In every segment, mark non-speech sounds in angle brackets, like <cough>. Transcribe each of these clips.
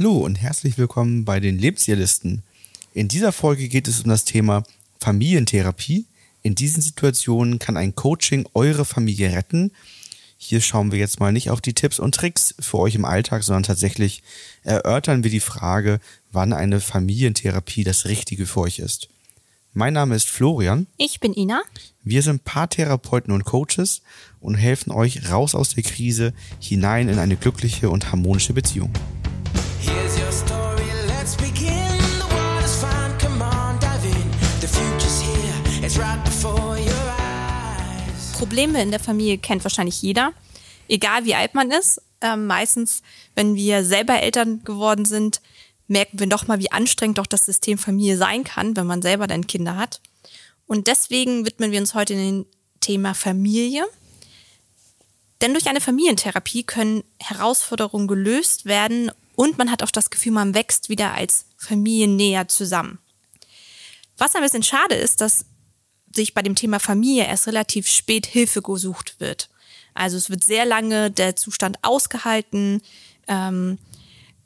Hallo und herzlich willkommen bei den Lebensjahrlisten. In dieser Folge geht es um das Thema Familientherapie. In diesen Situationen kann ein Coaching eure Familie retten. Hier schauen wir jetzt mal nicht auf die Tipps und Tricks für euch im Alltag, sondern tatsächlich erörtern wir die Frage, wann eine Familientherapie das Richtige für euch ist. Mein Name ist Florian. Ich bin Ina. Wir sind Paartherapeuten und Coaches und helfen euch raus aus der Krise hinein in eine glückliche und harmonische Beziehung. Probleme in der Familie kennt wahrscheinlich jeder, egal wie alt man ist. Ähm, meistens, wenn wir selber Eltern geworden sind, merken wir doch mal, wie anstrengend doch das System Familie sein kann, wenn man selber dann Kinder hat. Und deswegen widmen wir uns heute dem Thema Familie. Denn durch eine Familientherapie können Herausforderungen gelöst werden und man hat auch das Gefühl, man wächst wieder als Familie näher zusammen. Was ein bisschen schade ist, dass sich bei dem Thema Familie erst relativ spät Hilfe gesucht wird. Also es wird sehr lange der Zustand ausgehalten. Ähm,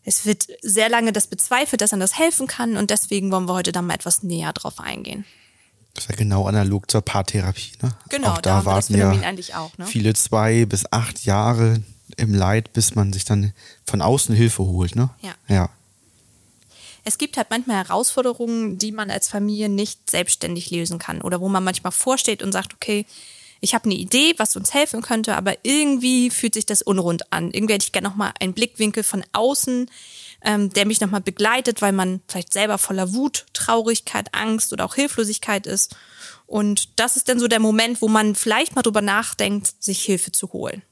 es wird sehr lange das bezweifelt, dass man das helfen kann und deswegen wollen wir heute da mal etwas näher drauf eingehen. Das ist ja genau analog zur Paartherapie. Ne? Genau, auch da da warten ja auch, ne? viele zwei bis acht Jahre im Leid, bis man sich dann von außen Hilfe holt. Ne? Ja. ja. Es gibt halt manchmal Herausforderungen, die man als Familie nicht selbstständig lösen kann oder wo man manchmal vorsteht und sagt, okay, ich habe eine Idee, was uns helfen könnte, aber irgendwie fühlt sich das unrund an. Irgendwie hätte ich gerne nochmal einen Blickwinkel von außen, ähm, der mich nochmal begleitet, weil man vielleicht selber voller Wut, Traurigkeit, Angst oder auch Hilflosigkeit ist. Und das ist dann so der Moment, wo man vielleicht mal drüber nachdenkt, sich Hilfe zu holen.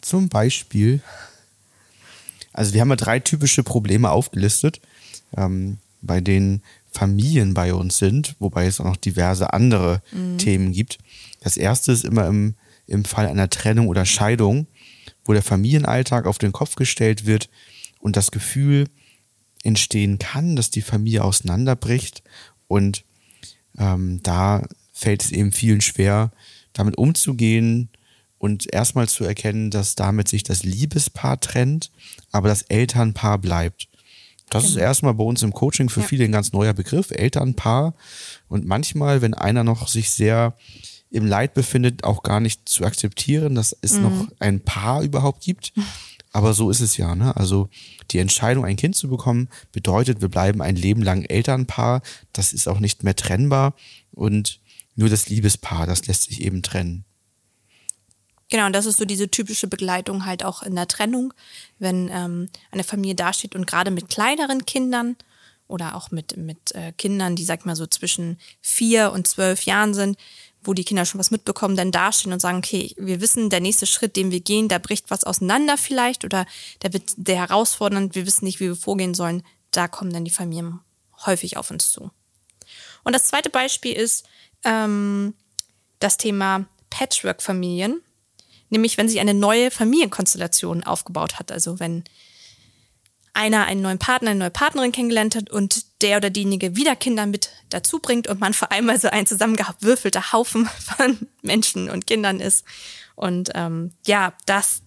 Zum Beispiel, also wir haben ja drei typische Probleme aufgelistet, ähm, bei denen Familien bei uns sind, wobei es auch noch diverse andere Themen gibt. Das erste ist immer im, im Fall einer Trennung oder Scheidung, wo der Familienalltag auf den Kopf gestellt wird und das Gefühl entstehen kann, dass die Familie auseinanderbricht und ähm, da fällt es eben vielen schwer, damit umzugehen und erstmal zu erkennen, dass damit sich das Liebespaar trennt, aber das Elternpaar bleibt. Das ist erstmal bei uns im Coaching für Ja. viele ein ganz neuer Begriff, Elternpaar. Und manchmal, wenn einer noch sich sehr im Leid befindet, auch gar nicht zu akzeptieren, dass es noch ein Paar überhaupt gibt. Aber so ist es ja. Ne? Also die Entscheidung, ein Kind zu bekommen, bedeutet, wir bleiben ein Leben lang Elternpaar. Das ist auch nicht mehr trennbar. Und nur das Liebespaar, das lässt sich eben trennen. Genau, und das ist so diese typische Begleitung halt auch in der Trennung, wenn ähm, eine Familie dasteht und gerade mit kleineren Kindern oder auch mit, mit äh, Kindern, die, sag ich mal, so zwischen vier und zwölf Jahren sind, wo die Kinder schon was mitbekommen, dann dastehen und sagen, okay, wir wissen, der nächste Schritt, den wir gehen, da bricht was auseinander vielleicht oder der wird der herausfordernd, wir wissen nicht, wie wir vorgehen sollen, da kommen dann die Familien häufig auf uns zu. Und das zweite Beispiel ist ähm, das Thema Patchwork-Familien. Nämlich, wenn sich eine neue Familienkonstellation aufgebaut hat. Also wenn einer einen neuen Partner, eine neue Partnerin kennengelernt hat und der oder diejenige wieder Kinder mit dazu bringt und man vor allem so ein zusammengewürfelter Haufen <laughs> von Menschen und Kindern ist. Und ähm, ja, das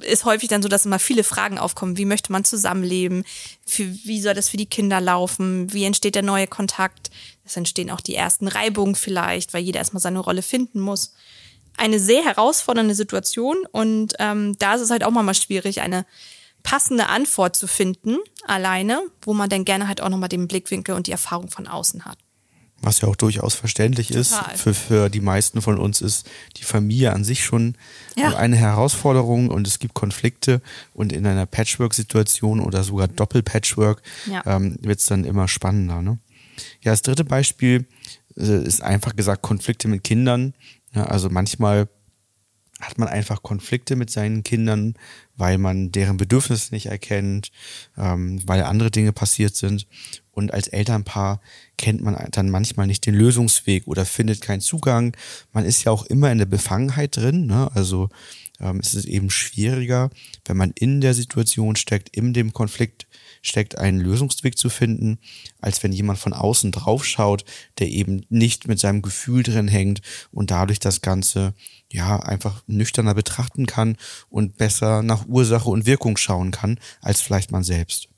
ist häufig dann so, dass immer viele Fragen aufkommen. Wie möchte man zusammenleben? Für, wie soll das für die Kinder laufen? Wie entsteht der neue Kontakt? Es entstehen auch die ersten Reibungen vielleicht, weil jeder erstmal seine Rolle finden muss. Eine sehr herausfordernde Situation und ähm, da ist es halt auch mal schwierig, eine passende Antwort zu finden, alleine, wo man dann gerne halt auch nochmal den Blickwinkel und die Erfahrung von außen hat. Was ja auch durchaus verständlich ist. Total. Für, für die meisten von uns ist die Familie an sich schon Ja. eine Herausforderung und es gibt Konflikte und in einer Patchwork-Situation oder sogar Doppel-Patchwork Ja. ähm, wird es dann immer spannender. Ne? Ja, das dritte Beispiel äh, ist einfach gesagt Konflikte mit Kindern. Ja, also manchmal hat man einfach Konflikte mit seinen Kindern, weil man deren Bedürfnisse nicht erkennt, ähm, weil andere Dinge passiert sind. Und als Elternpaar kennt man dann manchmal nicht den Lösungsweg oder findet keinen Zugang. Man ist ja auch immer in der Befangenheit drin. Ne? Also ähm, ist es eben schwieriger, wenn man in der Situation steckt, in dem Konflikt steckt, einen Lösungsweg zu finden, als wenn jemand von außen draufschaut, der eben nicht mit seinem Gefühl drin hängt und dadurch das Ganze ja einfach nüchterner betrachten kann und besser nach Ursache und Wirkung schauen kann, als vielleicht man selbst.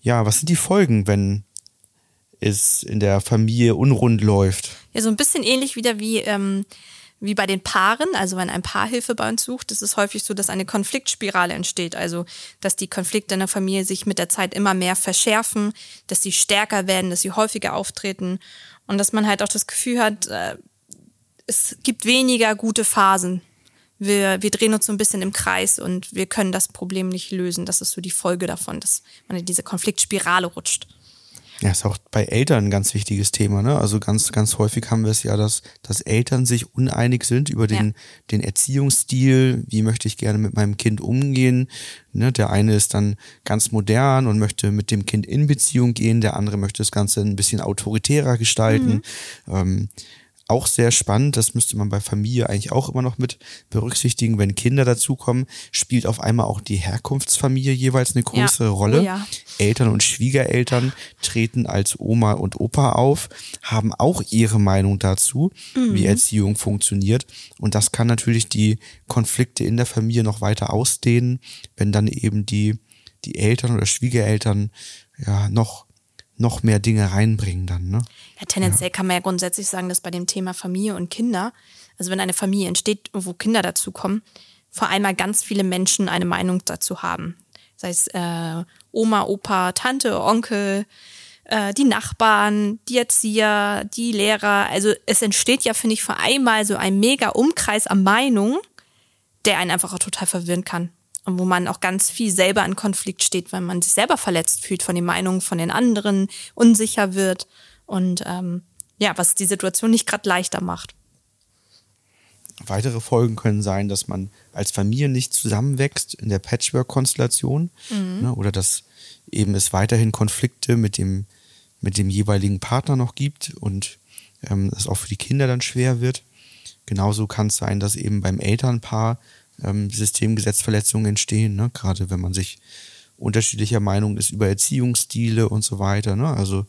Ja, was sind die Folgen, wenn es in der Familie unrund läuft? Ja, so ein bisschen ähnlich wieder wie, ähm, wie bei den Paaren. Also wenn ein Paar Hilfe bei uns sucht, ist es häufig so, dass eine Konfliktspirale entsteht. Also dass die Konflikte in der Familie sich mit der Zeit immer mehr verschärfen, dass sie stärker werden, dass sie häufiger auftreten und dass man halt auch das Gefühl hat, äh, es gibt weniger gute Phasen. Wir, wir drehen uns so ein bisschen im Kreis und wir können das Problem nicht lösen. Das ist so die Folge davon, dass man in diese Konfliktspirale rutscht. Ja, ist auch bei Eltern ein ganz wichtiges Thema. Ne? Also ganz, ganz häufig haben wir es ja, dass, dass Eltern sich uneinig sind über den, Ja. den Erziehungsstil. Wie möchte ich gerne mit meinem Kind umgehen? Ne? Der eine ist dann ganz modern und möchte mit dem Kind in Beziehung gehen. Der andere möchte das Ganze ein bisschen autoritärer gestalten. Ähm, auch sehr spannend, das müsste man bei Familie eigentlich auch immer noch mit berücksichtigen, wenn Kinder dazukommen, spielt auf einmal auch die Herkunftsfamilie jeweils eine Ja. größere Rolle. Oh ja. Eltern und Schwiegereltern treten als Oma und Opa auf, haben auch ihre Meinung dazu, Mhm. wie Erziehung funktioniert. Und das kann natürlich die Konflikte in der Familie noch weiter ausdehnen, wenn dann eben die, die Eltern oder Schwiegereltern ja noch, noch mehr Dinge reinbringen dann, ne? Ja, tendenziell kann man ja grundsätzlich sagen, dass bei dem Thema Familie und Kinder, also wenn eine Familie entsteht, wo Kinder dazukommen, vor allem ganz viele Menschen eine Meinung dazu haben. Sei es äh, Oma, Opa, Tante, Onkel, äh, die Nachbarn, die Erzieher, die Lehrer. Also es entsteht ja, finde ich, vor einmal so ein mega Umkreis an Meinungen, der einen einfach auch total verwirren kann. Und wo man auch ganz viel selber in Konflikt steht, weil man sich selber verletzt fühlt von den Meinungen von den anderen, unsicher wird und ähm, ja, was die Situation nicht gerade leichter macht. Weitere Folgen können sein, dass man als Familie nicht zusammenwächst in der Patchwork-Konstellation ne, oder dass eben es weiterhin Konflikte mit dem, mit dem jeweiligen Partner noch gibt und ähm, es auch für die Kinder dann schwer wird. Genauso kann es sein, dass eben beim Elternpaar ähm, Systemgesetzverletzungen entstehen, ne, gerade wenn man sich unterschiedlicher Meinung ist über Erziehungsstile und so weiter. Ne? Also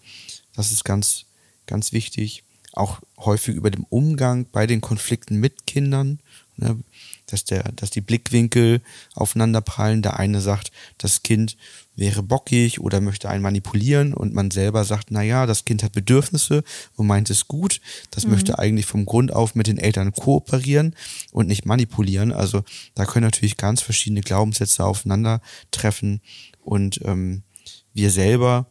das ist ganz, ganz wichtig. Auch häufig über den Umgang bei den Konflikten mit Kindern, ne? dass, der, dass die Blickwinkel aufeinander prallen. Der eine sagt, das Kind wäre bockig oder möchte einen manipulieren und man selber sagt, na ja, das Kind hat Bedürfnisse und meint es gut. Das möchte eigentlich vom Grund auf mit den Eltern kooperieren und nicht manipulieren. Also da können natürlich ganz verschiedene Glaubenssätze aufeinandertreffen und ähm, wir selber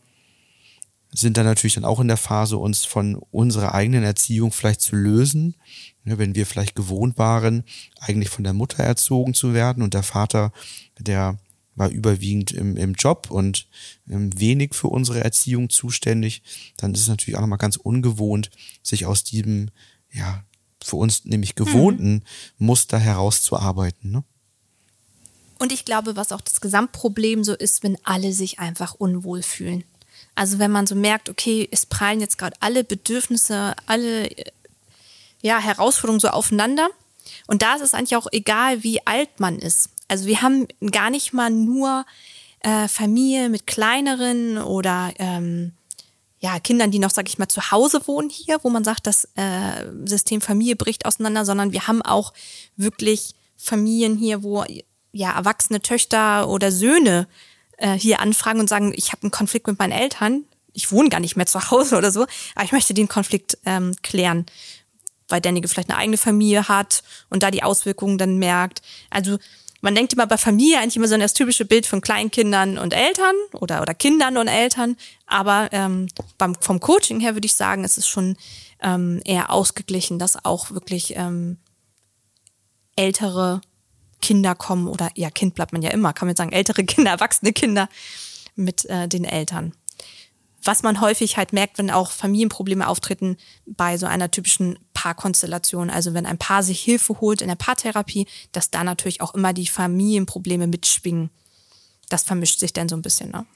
sind dann natürlich dann auch in der Phase, uns von unserer eigenen Erziehung vielleicht zu lösen. Ja, wenn wir vielleicht gewohnt waren, eigentlich von der Mutter erzogen zu werden und der Vater, der war überwiegend im, im Job und ähm, wenig für unsere Erziehung zuständig, dann ist es natürlich auch nochmal ganz ungewohnt, sich aus diesem, ja, für uns nämlich gewohnten Muster herauszuarbeiten. Ne? Und ich glaube, was auch das Gesamtproblem so ist, wenn alle sich einfach unwohl fühlen. Also wenn man so merkt, okay, es prallen jetzt gerade alle Bedürfnisse, alle äh, ja, Herausforderungen so aufeinander. Und da ist es eigentlich auch egal, wie alt man ist. Also wir haben gar nicht mal nur äh, Familie mit kleineren oder ähm, ja, Kindern, die noch, sag ich mal, zu Hause wohnen hier, wo man sagt, das äh, System Familie bricht auseinander, sondern wir haben auch wirklich Familien hier, wo ja erwachsene Töchter oder Söhne äh, hier anfragen und sagen, ich habe einen Konflikt mit meinen Eltern, ich wohne gar nicht mehr zu Hause oder so, aber ich möchte den Konflikt ähm, klären, weil derjenige vielleicht eine eigene Familie hat und da die Auswirkungen dann merkt. Also man denkt immer bei Familie eigentlich immer so an das typische Bild von Kleinkindern und Eltern oder, oder Kindern und Eltern. Aber ähm, beim, vom Coaching her würde ich sagen, es ist schon ähm, eher ausgeglichen, dass auch wirklich ähm, ältere Kinder kommen oder ja, Kind bleibt man ja immer, kann man sagen, ältere Kinder, erwachsene Kinder mit äh, den Eltern. Was man häufig halt merkt, wenn auch Familienprobleme auftreten bei so einer typischen Paarkonstellation, also wenn ein Paar sich Hilfe holt in der Paartherapie, dass da natürlich auch immer die Familienprobleme mitschwingen. Das vermischt sich dann so ein bisschen, ne?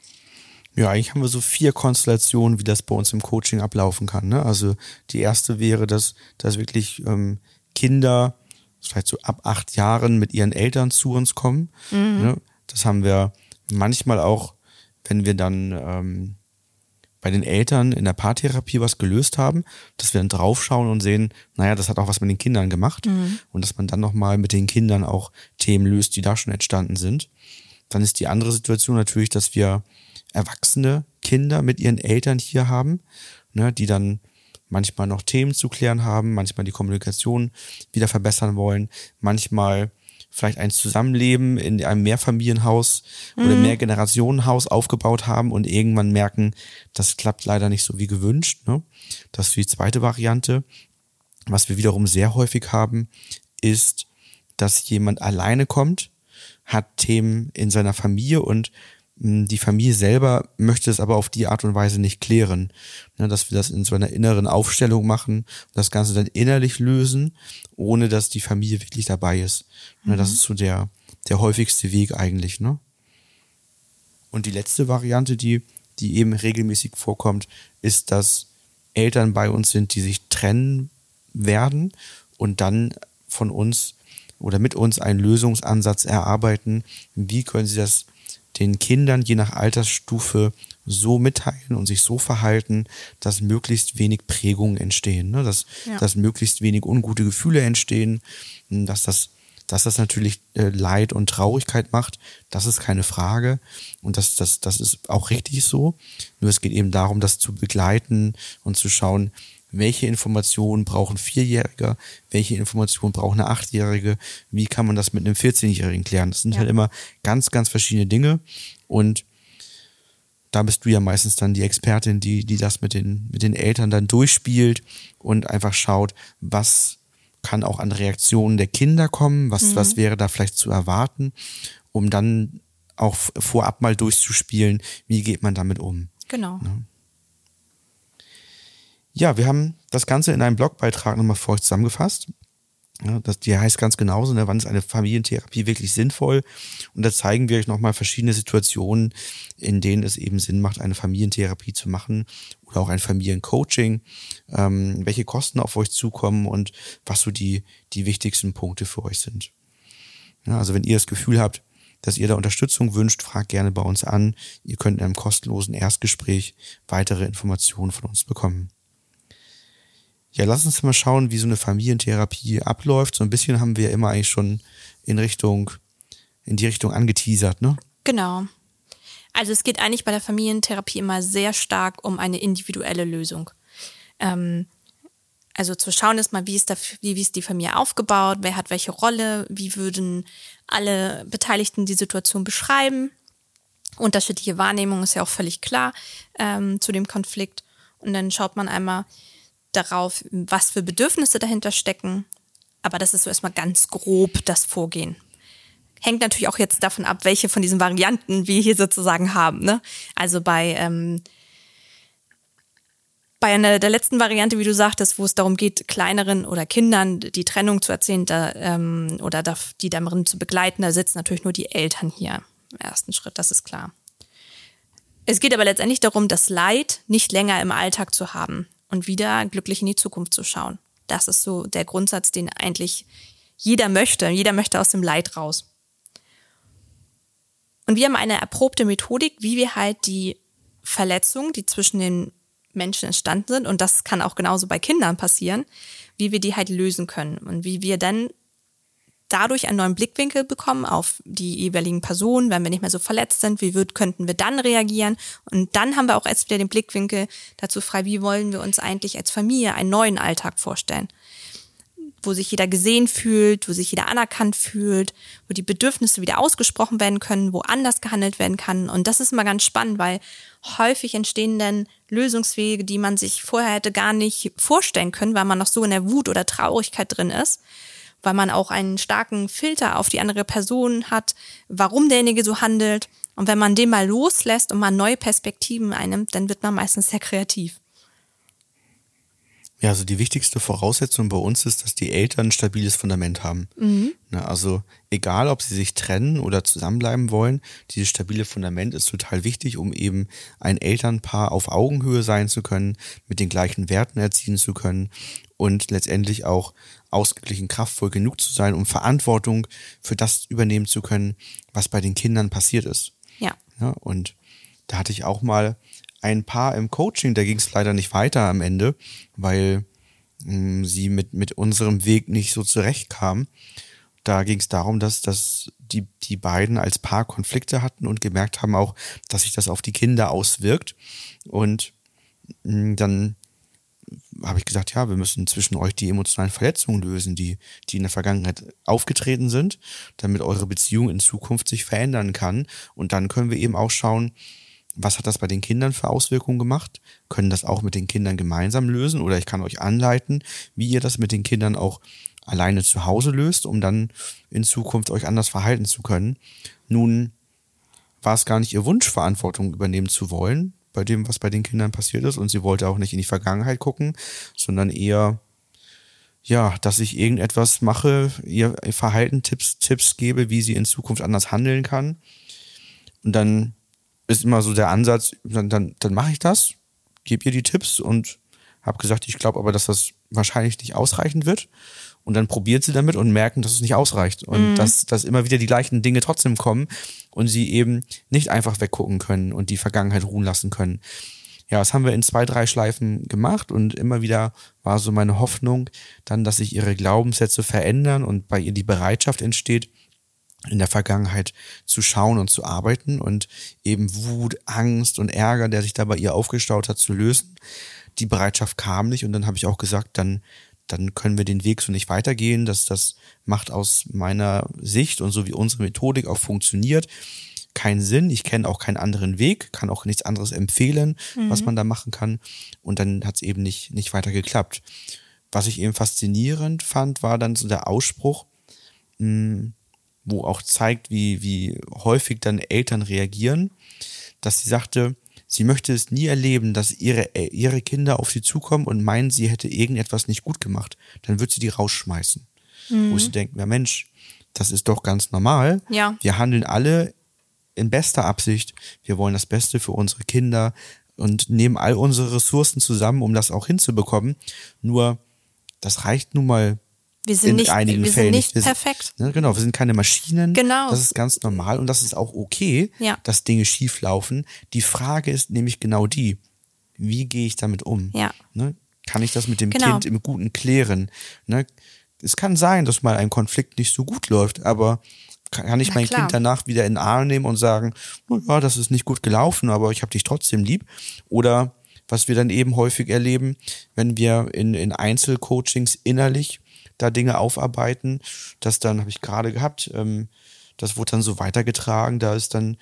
Ja, eigentlich haben wir so vier Konstellationen, wie das bei uns im Coaching ablaufen kann. Ne? Also die erste wäre, dass, dass wirklich ähm, Kinder vielleicht so ab acht Jahren mit ihren Eltern zu uns kommen. Ne? Das haben wir manchmal auch, wenn wir dann ähm, bei den Eltern in der Paartherapie was gelöst haben, dass wir dann draufschauen und sehen, naja, das hat auch was mit den Kindern gemacht und dass man dann nochmal mit den Kindern auch Themen löst, die da schon entstanden sind. Dann ist die andere Situation natürlich, dass wir erwachsene Kinder mit ihren Eltern hier haben, ne, die dann manchmal noch Themen zu klären haben, manchmal die Kommunikation wieder verbessern wollen, manchmal vielleicht ein Zusammenleben in einem Mehrfamilienhaus oder Mehrgenerationenhaus aufgebaut haben und irgendwann merken, das klappt leider nicht so wie gewünscht. Ne? Das ist die zweite Variante. Was wir wiederum sehr häufig haben, ist, dass jemand alleine kommt, hat Themen in seiner Familie und die Familie selber möchte es aber auf die Art und Weise nicht klären. Ne, dass wir das in so einer inneren Aufstellung machen und das Ganze dann innerlich lösen, ohne dass die Familie wirklich dabei ist. Ne, das ist so der, der häufigste Weg eigentlich. Ne? Und die letzte Variante, die, die eben regelmäßig vorkommt, ist, dass Eltern bei uns sind, die sich trennen werden und dann von uns oder mit uns einen Lösungsansatz erarbeiten. Wie können sie das den Kindern je nach Altersstufe so mitteilen und sich so verhalten, dass möglichst wenig Prägungen entstehen, ne? dass, Ja. dass möglichst wenig ungute Gefühle entstehen, dass das, dass das natürlich äh, Leid und Traurigkeit macht, das ist keine Frage und das, das, das ist auch richtig so. Nur es geht eben darum, das zu begleiten und zu schauen, welche Informationen brauchen Vierjährige, welche Informationen braucht eine Achtjährige, wie kann man das mit einem 14-Jährigen klären. Das sind Ja. halt immer ganz, ganz verschiedene Dinge und da bist du ja meistens dann die Expertin, die, die das mit den, mit den Eltern dann durchspielt und einfach schaut, was kann auch an Reaktionen der Kinder kommen, was, was wäre da vielleicht zu erwarten, um dann auch vorab mal durchzuspielen, wie geht man damit um. Genau. Ja, wir haben das Ganze in einem Blogbeitrag nochmal für euch zusammengefasst. Ja, das, die heißt ganz genauso, ne, wann ist eine Familientherapie wirklich sinnvoll? Und da zeigen wir euch nochmal verschiedene Situationen, in denen es eben Sinn macht, eine Familientherapie zu machen oder auch ein Familiencoaching, ähm, welche Kosten auf euch zukommen und was so die, die wichtigsten Punkte für euch sind. Ja, also wenn ihr das Gefühl habt, dass ihr da Unterstützung wünscht, fragt gerne bei uns an. Ihr könnt in einem kostenlosen Erstgespräch weitere Informationen von uns bekommen. Ja, lass uns mal schauen, wie so eine Familientherapie abläuft. So ein bisschen haben wir immer eigentlich schon in Richtung, in die Richtung angeteasert, ne? Genau. Also es geht eigentlich bei der Familientherapie immer sehr stark um eine individuelle Lösung. Ähm, also zu schauen ist mal, wie ist, da, wie ist die Familie aufgebaut, wer hat welche Rolle, wie würden alle Beteiligten die Situation beschreiben. Unterschiedliche Wahrnehmung ist ja auch völlig klar ähm, zu dem Konflikt. Und dann schaut man einmal darauf, was für Bedürfnisse dahinter stecken. Aber das ist so erstmal ganz grob das Vorgehen hängt natürlich auch jetzt davon ab, welche von diesen Varianten wir hier sozusagen haben. Ne? Also bei ähm, bei einer der letzten Variante, wie du sagtest, wo es darum geht, kleineren oder Kindern die Trennung zu erzählen da, ähm, oder die darin zu begleiten, da sitzen natürlich nur die Eltern hier im ersten Schritt, das ist klar. Es geht aber letztendlich darum, das Leid nicht länger im Alltag zu haben und wieder glücklich in die Zukunft zu schauen. Das ist so der Grundsatz, den eigentlich jeder möchte. Jeder möchte aus dem Leid raus. Und wir haben eine erprobte Methodik, wie wir halt die Verletzungen, die zwischen den Menschen entstanden sind, und das kann auch genauso bei Kindern passieren, wie wir die halt lösen können und wie wir dann dadurch einen neuen Blickwinkel bekommen auf die jeweiligen Personen, wenn wir nicht mehr so verletzt sind, wie wird, könnten wir dann reagieren? Und dann haben wir auch erst wieder den Blickwinkel dazu frei, wie wollen wir uns eigentlich als Familie einen neuen Alltag vorstellen? Wo sich jeder gesehen fühlt, wo sich jeder anerkannt fühlt, wo die Bedürfnisse wieder ausgesprochen werden können, wo anders gehandelt werden kann. Und das ist immer ganz spannend, weil häufig entstehen dann Lösungswege, die man sich vorher hätte gar nicht vorstellen können, weil man noch so in der Wut oder Traurigkeit drin ist, weil man auch einen starken Filter auf die andere Person hat, warum derjenige so handelt. Und wenn man den mal loslässt und mal neue Perspektiven einnimmt, dann wird man meistens sehr kreativ. Ja, also die wichtigste Voraussetzung bei uns ist, dass die Eltern ein stabiles Fundament haben. Ne, also egal, ob sie sich trennen oder zusammenbleiben wollen, dieses stabile Fundament ist total wichtig, um eben ein Elternpaar auf Augenhöhe sein zu können, mit den gleichen Werten erziehen zu können und letztendlich auch ausgeglichen kraftvoll genug zu sein, um Verantwortung für das übernehmen zu können, was bei den Kindern passiert ist. Ja. Ja, und da hatte ich auch mal ein Paar im Coaching, da ging es leider nicht weiter am Ende, weil mh, sie mit, mit unserem Weg nicht so zurechtkamen. Da ging es darum, dass, dass die, die beiden als Paar Konflikte hatten und gemerkt haben auch, dass sich das auf die Kinder auswirkt. Und mh, dann habe ich gesagt, ja, wir müssen zwischen euch die emotionalen Verletzungen lösen, die, die in der Vergangenheit aufgetreten sind, damit eure Beziehung in Zukunft sich verändern kann. Und dann können wir eben auch schauen, was hat das bei den Kindern für Auswirkungen gemacht? Können das auch mit den Kindern gemeinsam lösen? Oder ich kann euch anleiten, wie ihr das mit den Kindern auch alleine zu Hause löst, um dann in Zukunft euch anders verhalten zu können. Nun war es gar nicht ihr Wunsch, Verantwortung übernehmen zu wollen, bei dem, was bei den Kindern passiert ist. Und sie wollte auch nicht in die Vergangenheit gucken, sondern eher, ja, dass ich irgendetwas mache, ihr Verhalten, Tipps, Tipps gebe, wie sie in Zukunft anders handeln kann. Und dann ist immer so der Ansatz, dann, dann, dann mache ich das, gebe ihr die Tipps und habe gesagt, ich glaube aber, dass das wahrscheinlich nicht ausreichend wird. Und dann probiert sie damit und merken, dass es nicht ausreicht. Und dass, dass immer wieder die gleichen Dinge trotzdem kommen und sie eben nicht einfach weggucken können und die Vergangenheit ruhen lassen können. Ja, das haben wir in zwei, drei Schleifen gemacht und immer wieder war so meine Hoffnung dann, dass sich ihre Glaubenssätze verändern und bei ihr die Bereitschaft entsteht, in der Vergangenheit zu schauen und zu arbeiten und eben Wut, Angst und Ärger, der sich da bei ihr aufgestaut hat, zu lösen. Die Bereitschaft kam nicht und dann habe ich auch gesagt, dann dann können wir den Weg so nicht weitergehen. Das, das macht aus meiner Sicht und so wie unsere Methodik auch funktioniert, keinen Sinn. Ich kenne auch keinen anderen Weg, kann auch nichts anderes empfehlen, was man da machen kann. Und dann hat es eben nicht, nicht weiter geklappt. Was ich eben faszinierend fand, war dann so der Ausspruch, mh, wo auch zeigt, wie, wie häufig dann Eltern reagieren, dass sie sagte, sie möchte es nie erleben, dass ihre, äh, ihre Kinder auf sie zukommen und meinen, sie hätte irgendetwas nicht gut gemacht. Dann wird sie die rausschmeißen. Wo sie denkt, ja Mensch, das ist doch ganz normal. Ja. Wir handeln alle in bester Absicht. Wir wollen das Beste für unsere Kinder und nehmen all unsere Ressourcen zusammen, um das auch hinzubekommen. Nur, das reicht nun mal Wir sind in nicht, einigen wir Fällen sind nicht sind- perfekt. Ne, genau, wir sind keine Maschinen. Genau. Das ist ganz normal und das ist auch okay, Ja. dass Dinge schief laufen. Die Frage ist nämlich genau die, wie gehe ich damit um? Ja. Ne? Kann ich das mit dem Genau. Kind im Guten klären? Ne? Es kann sein, dass mal ein Konflikt nicht so gut läuft, aber kann ich Na mein klar. Kind danach wieder in den Arm nehmen und sagen, "Na ja, das ist nicht gut gelaufen, aber ich habe dich trotzdem lieb? Oder was wir dann eben häufig erleben, wenn wir in, in Einzelcoachings innerlich da Dinge aufarbeiten, das dann, habe ich gerade gehabt, ähm, das wurde dann so weitergetragen, da ist dann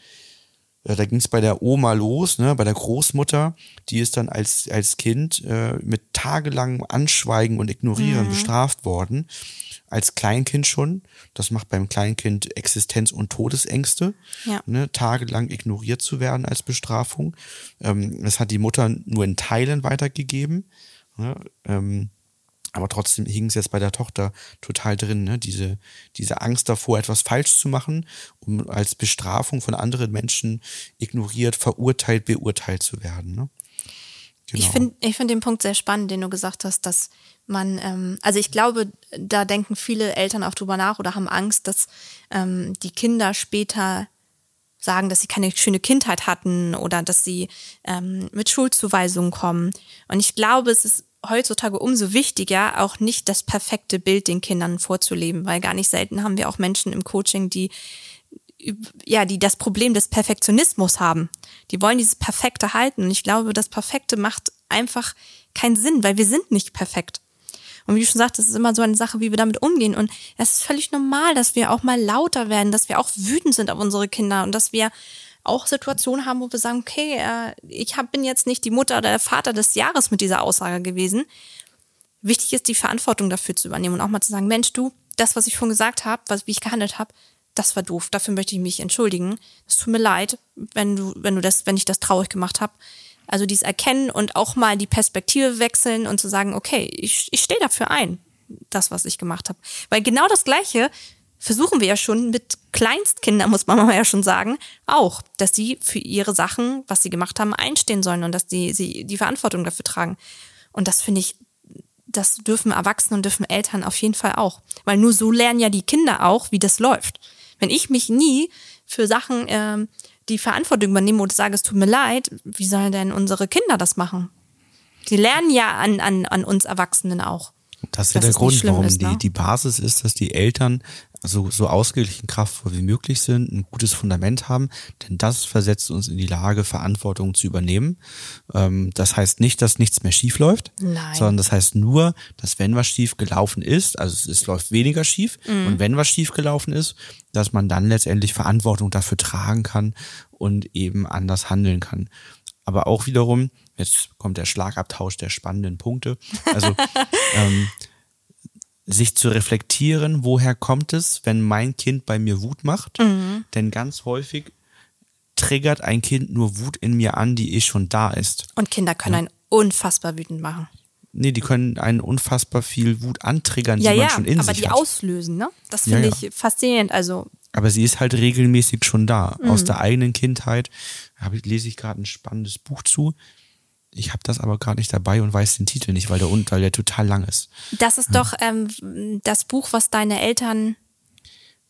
äh, da ging es bei der Oma los, ne, bei der Großmutter, die ist dann als, als Kind äh, mit tagelangem Anschweigen und Ignorieren bestraft worden. Als Kleinkind schon. Das macht beim Kleinkind Existenz- und Todesängste, Ja. ne, tagelang ignoriert zu werden als Bestrafung. Ähm, das hat die Mutter nur in Teilen weitergegeben. Ne, ähm, aber trotzdem hing es jetzt bei der Tochter total drin, ne? diese, diese Angst davor, etwas falsch zu machen, um als Bestrafung von anderen Menschen ignoriert, verurteilt, beurteilt zu werden. Ne? Genau. Ich finde ich find den Punkt sehr spannend, den du gesagt hast, dass man, ähm, also ich glaube, da denken viele Eltern auch drüber nach oder haben Angst, dass ähm, die Kinder später sagen, dass sie keine schöne Kindheit hatten oder dass sie ähm, mit Schuldzuweisungen kommen. Und ich glaube, es ist heutzutage umso wichtiger, auch nicht das perfekte Bild den Kindern vorzuleben, weil gar nicht selten haben wir auch Menschen im Coaching, die ja, die das Problem des Perfektionismus haben. Die wollen dieses Perfekte halten. Und ich glaube, das Perfekte macht einfach keinen Sinn, weil wir sind nicht perfekt. Und wie du schon sagst, das ist immer so eine Sache, wie wir damit umgehen. Und es ist völlig normal, dass wir auch mal lauter werden, dass wir auch wütend sind auf unsere Kinder und dass wir auch Situationen haben, wo wir sagen, okay, äh, ich hab, bin jetzt nicht die Mutter oder der Vater des Jahres mit dieser Aussage gewesen. Wichtig ist, die Verantwortung dafür zu übernehmen und auch mal zu sagen, Mensch, du, das, was ich schon gesagt habe, wie ich gehandelt habe, das war doof. Dafür möchte ich mich entschuldigen. Es tut mir leid, wenn du, wenn du das, wenn ich das traurig gemacht habe. Also dies erkennen und auch mal die Perspektive wechseln und zu sagen, okay, ich, ich stehe dafür ein, das, was ich gemacht habe. Weil genau das Gleiche versuchen wir ja schon mit Kleinstkindern, muss man <laughs> mal ja schon sagen, auch, dass sie für ihre Sachen, was sie gemacht haben, einstehen sollen und dass die, sie die Verantwortung dafür tragen. Und das finde ich, das dürfen Erwachsene und dürfen Eltern auf jeden Fall auch. Weil nur so lernen ja die Kinder auch, wie das läuft. Wenn ich mich nie für Sachen ähm, die Verantwortung übernehme und sage, es tut mir leid, wie sollen denn unsere Kinder das machen? Die lernen ja an, an, an uns Erwachsenen auch. Das ist ja der Grund, warum ist, die, ne? die Basis ist, dass die Eltern so, so ausgeglichen kraftvoll wie möglich sind, ein gutes Fundament haben, denn das versetzt uns in die Lage, Verantwortung zu übernehmen. Ähm, das heißt nicht, dass nichts mehr schief läuft, Nein. sondern das heißt nur, dass wenn was schief gelaufen ist, also es, es läuft weniger schief Mhm. und wenn was schief gelaufen ist, dass man dann letztendlich Verantwortung dafür tragen kann und eben anders handeln kann. Aber auch wiederum, jetzt kommt der Schlagabtausch der spannenden Punkte. Also <laughs> ähm, sich zu reflektieren, woher kommt es, wenn mein Kind bei mir Wut macht. Denn ganz häufig triggert ein Kind nur Wut in mir an, die eh schon da ist. Und Kinder können einen unfassbar wütend machen. Nee, die können einen unfassbar viel Wut antriggern, Ja, die man ja, schon in aber sich die hat. auslösen, ne? Das Ja, finde ja. ich faszinierend. Also, Aber sie ist halt regelmäßig schon da. Mhm. Aus der eigenen Kindheit hab ich, lese ich gerade ein spannendes Buch zu. Ich habe das aber gerade nicht dabei und weiß den Titel nicht, weil der, weil der total lang ist. das ist doch ähm, das Buch, was deine Eltern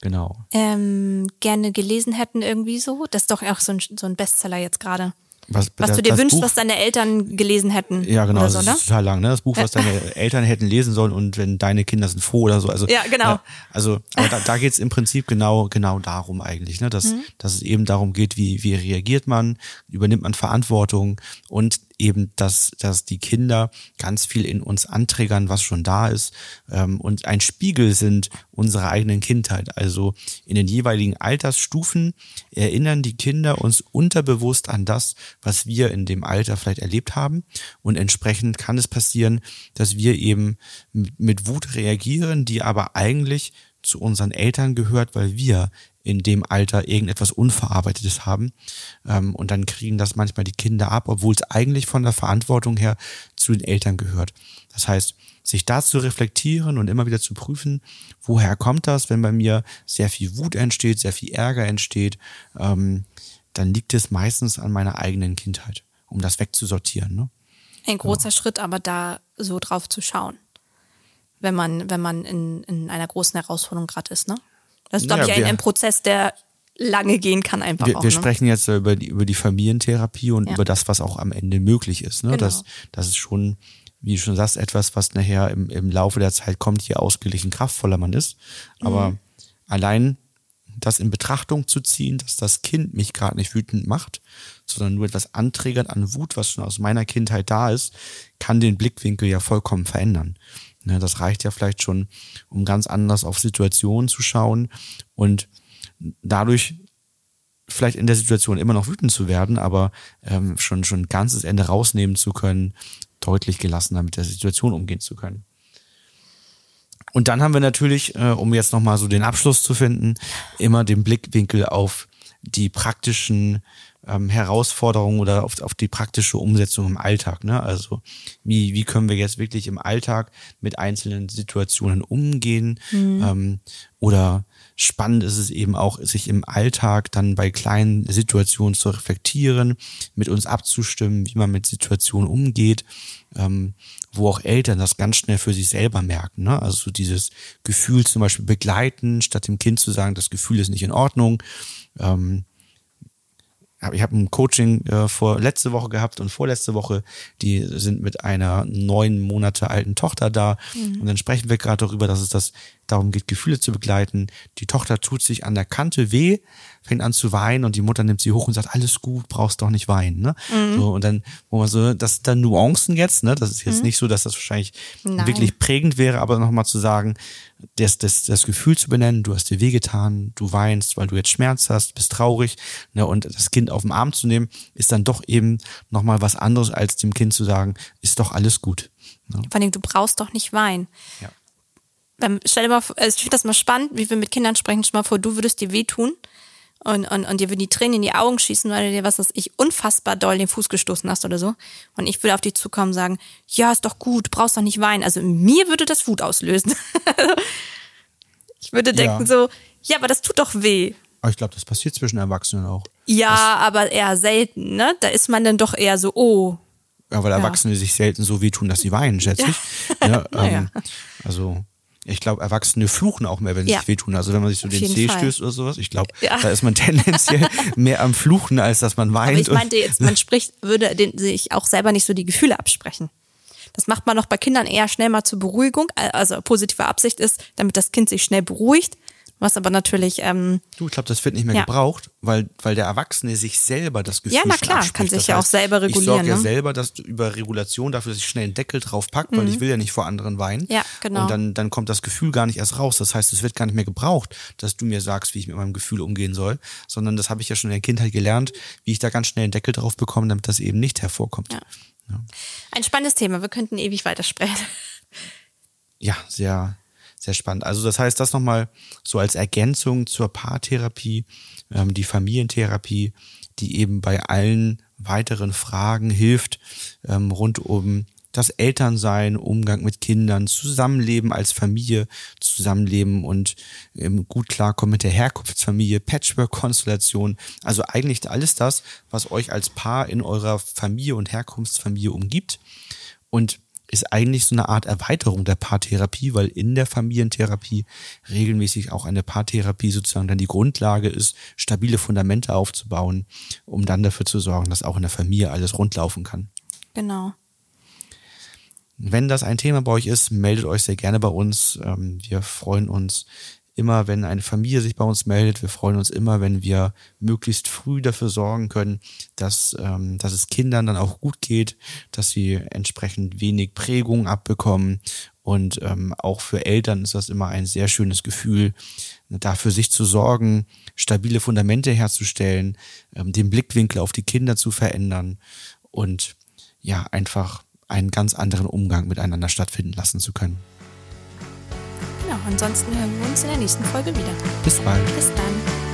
Genau. ähm, gerne gelesen hätten, irgendwie so. Das ist doch auch so ein, so ein Bestseller jetzt gerade. Was, Was das- du dir wünschst, Buch- was deine Eltern gelesen hätten. Ja, genau, Oder das so, ne? ist total lang, ne? Das Buch, was deine <laughs> Eltern hätten lesen sollen und wenn deine Kinder sind froh oder so. Also, Ja, genau. also, aber da, da geht es im Prinzip genau, genau darum eigentlich, ne? Dass, Mhm. dass es eben darum geht, wie, wie reagiert man, übernimmt man Verantwortung und eben, dass, dass die Kinder ganz viel in uns anträgern, was schon da ist ähm, und ein Spiegel sind unserer eigenen Kindheit. Also in den jeweiligen Altersstufen erinnern die Kinder uns unterbewusst an das, was wir in dem Alter vielleicht erlebt haben. Und entsprechend kann es passieren, dass wir eben mit, mit Wut reagieren, die aber eigentlich zu unseren Eltern gehört, weil wir in dem Alter irgendetwas Unverarbeitetes haben. Ähm, und dann kriegen das manchmal die Kinder ab, obwohl es eigentlich von der Verantwortung her zu den Eltern gehört. Das heißt, sich da zu reflektieren und immer wieder zu prüfen, woher kommt das, wenn bei mir sehr viel Wut entsteht, sehr viel Ärger entsteht, ähm, dann liegt es meistens an meiner eigenen Kindheit, um das wegzusortieren. Ne? Ein großer Schritt, aber da so drauf zu schauen. Wenn man, wenn man in, in einer großen Herausforderung gerade ist, ne? Das ist, glaube Naja, ich, ein, Prozess, der lange gehen kann einfach Wir, auch. wir ne? sprechen jetzt ja über die, über die Familientherapie und Ja. über das, was auch am Ende möglich ist. Ne? Genau. Das, das ist schon, wie du schon sagst, etwas, was nachher im, im Laufe der Zeit kommt, je ausgeglichen kraftvoller man ist. Aber Mhm. allein das in Betrachtung zu ziehen, dass das Kind mich gerade nicht wütend macht, sondern nur etwas anträgert an Wut, was schon aus meiner Kindheit da ist, kann den Blickwinkel ja vollkommen verändern. Ne, das reicht ja vielleicht schon, um ganz anders auf Situationen zu schauen und dadurch vielleicht in der Situation immer noch wütend zu werden, aber ähm, schon schon ein ganzes Ende rausnehmen zu können, deutlich gelassener mit der Situation umgehen zu können. Und dann haben wir natürlich, äh, um jetzt nochmal so den Abschluss zu finden, immer den Blickwinkel auf die praktischen ähm, Herausforderungen oder auf, auf die praktische Umsetzung im Alltag. Ne? Also wie, wie können wir jetzt wirklich im Alltag mit einzelnen Situationen umgehen? Ähm, oder spannend ist es eben auch, sich im Alltag dann bei kleinen Situationen zu reflektieren, mit uns abzustimmen, wie man mit Situationen umgeht, ähm, wo auch Eltern das ganz schnell für sich selber merken. Ne? Also so dieses Gefühl zum Beispiel begleiten, statt dem Kind zu sagen, das Gefühl ist nicht in Ordnung. Ähm, ich habe ein Coaching äh, vor letzte Woche gehabt und vorletzte Woche, die sind mit einer neun Monate alten Tochter da und dann sprechen wir gerade darüber, dass es das darum geht, Gefühle zu begleiten. Die Tochter tut sich an der Kante weh, fängt an zu weinen und die Mutter nimmt sie hoch und sagt, alles gut, brauchst doch nicht weinen. Ne? So, und dann, wo man so, das sind dann Nuancen jetzt, ne? Das ist jetzt nicht so, dass das wahrscheinlich Nein. wirklich prägend wäre, aber nochmal zu sagen, das, das, das Gefühl zu benennen, du hast dir wehgetan, du weinst, weil du jetzt Schmerz hast, bist traurig, ne, und das Kind auf den Arm zu nehmen, ist dann doch eben nochmal was anderes, als dem Kind zu sagen, ist doch alles gut. Ne? Vor allem, du brauchst doch nicht weinen. Ja. Wenn, stell dir mal vor, also ich finde das mal spannend, wie wir mit Kindern sprechen. Stell dir mal vor, du würdest dir wehtun und, und, und dir würden die Tränen in die Augen schießen, weil du dir, was weiß ich, unfassbar doll den Fuß gestoßen hast oder so. Und ich würde auf dich zukommen und sagen, ja, ist doch gut, brauchst doch nicht weinen. Also mir würde das Wut auslösen. <laughs> ich würde denken Ja. so, ja, aber das tut doch weh. Aber ich glaube, das passiert zwischen Erwachsenen auch. Ja, aber eher selten, ne? Da ist man dann doch eher so, oh, Ja, weil Erwachsene sich selten so wehtun, dass sie weinen, schätze ich. <laughs> Ja, ähm, also ich glaube, Erwachsene fluchen auch mehr, wenn sie Ja. sich wehtun. Also wenn man sich so Auf den Zeh Fall. stößt oder sowas, ich glaube, Ja. da ist man <laughs> tendenziell mehr am Fluchen, als dass man weint. Aber ich meinte jetzt, man <laughs> spricht, würde den, sich auch selber nicht so die Gefühle absprechen. Das macht man noch bei Kindern eher schnell mal zur Beruhigung, also positive Absicht ist, damit das Kind sich schnell beruhigt. Was aber natürlich, ähm, Du, ich glaube, das wird nicht mehr Ja. gebraucht, weil, weil der Erwachsene sich selber das Gefühl Ja, na klar, abspricht. kann sich Das ja auch heißt, selber Ich regulieren, sorge ja ne? Mhm. selber dass du über Regulation dafür, dass ich schnell einen Deckel drauf pack, weil ich will ja nicht vor anderen weinen. Ja, genau. Und dann, dann kommt das Gefühl gar nicht erst raus. Das heißt, es wird gar nicht mehr gebraucht, dass du mir sagst, wie ich mit meinem Gefühl umgehen soll, sondern das habe ich ja schon in der Kindheit gelernt, wie ich da ganz schnell einen Deckel drauf bekomme, damit das eben nicht hervorkommt. Ja. ein spannendes Thema. Wir könnten ewig weitersprechen. Ja, sehr, sehr spannend. Also das heißt, das nochmal so als Ergänzung zur Paartherapie, ähm, die Familientherapie, die eben bei allen weiteren Fragen hilft, ähm, rund um das Elternsein, Umgang mit Kindern, Zusammenleben als Familie, Zusammenleben und ähm, gut klarkommen mit der Herkunftsfamilie, Patchwork-Konstellation. Also eigentlich alles das, was euch als Paar in eurer Familie und Herkunftsfamilie umgibt. Und ist eigentlich so eine Art Erweiterung der Paartherapie, weil in der Familientherapie regelmäßig auch eine Paartherapie sozusagen dann die Grundlage ist, stabile Fundamente aufzubauen, um dann dafür zu sorgen, dass auch in der Familie alles rundlaufen kann. Genau. Wenn das ein Thema bei euch ist, meldet euch sehr gerne bei uns. Ähm, Wir freuen uns immer, wenn eine Familie sich bei uns meldet. Wir freuen uns immer, wenn wir möglichst früh dafür sorgen können, dass, ähm, dass es Kindern dann auch gut geht, dass sie entsprechend wenig Prägung abbekommen. Und ähm, auch für Eltern ist das immer ein sehr schönes Gefühl, da für sich zu sorgen, stabile Fundamente herzustellen, ähm, den Blickwinkel auf die Kinder zu verändern und ja, einfach einen ganz anderen Umgang miteinander stattfinden lassen zu können. Ansonsten hören wir uns in der nächsten Folge wieder. Bis bald. Bis dann.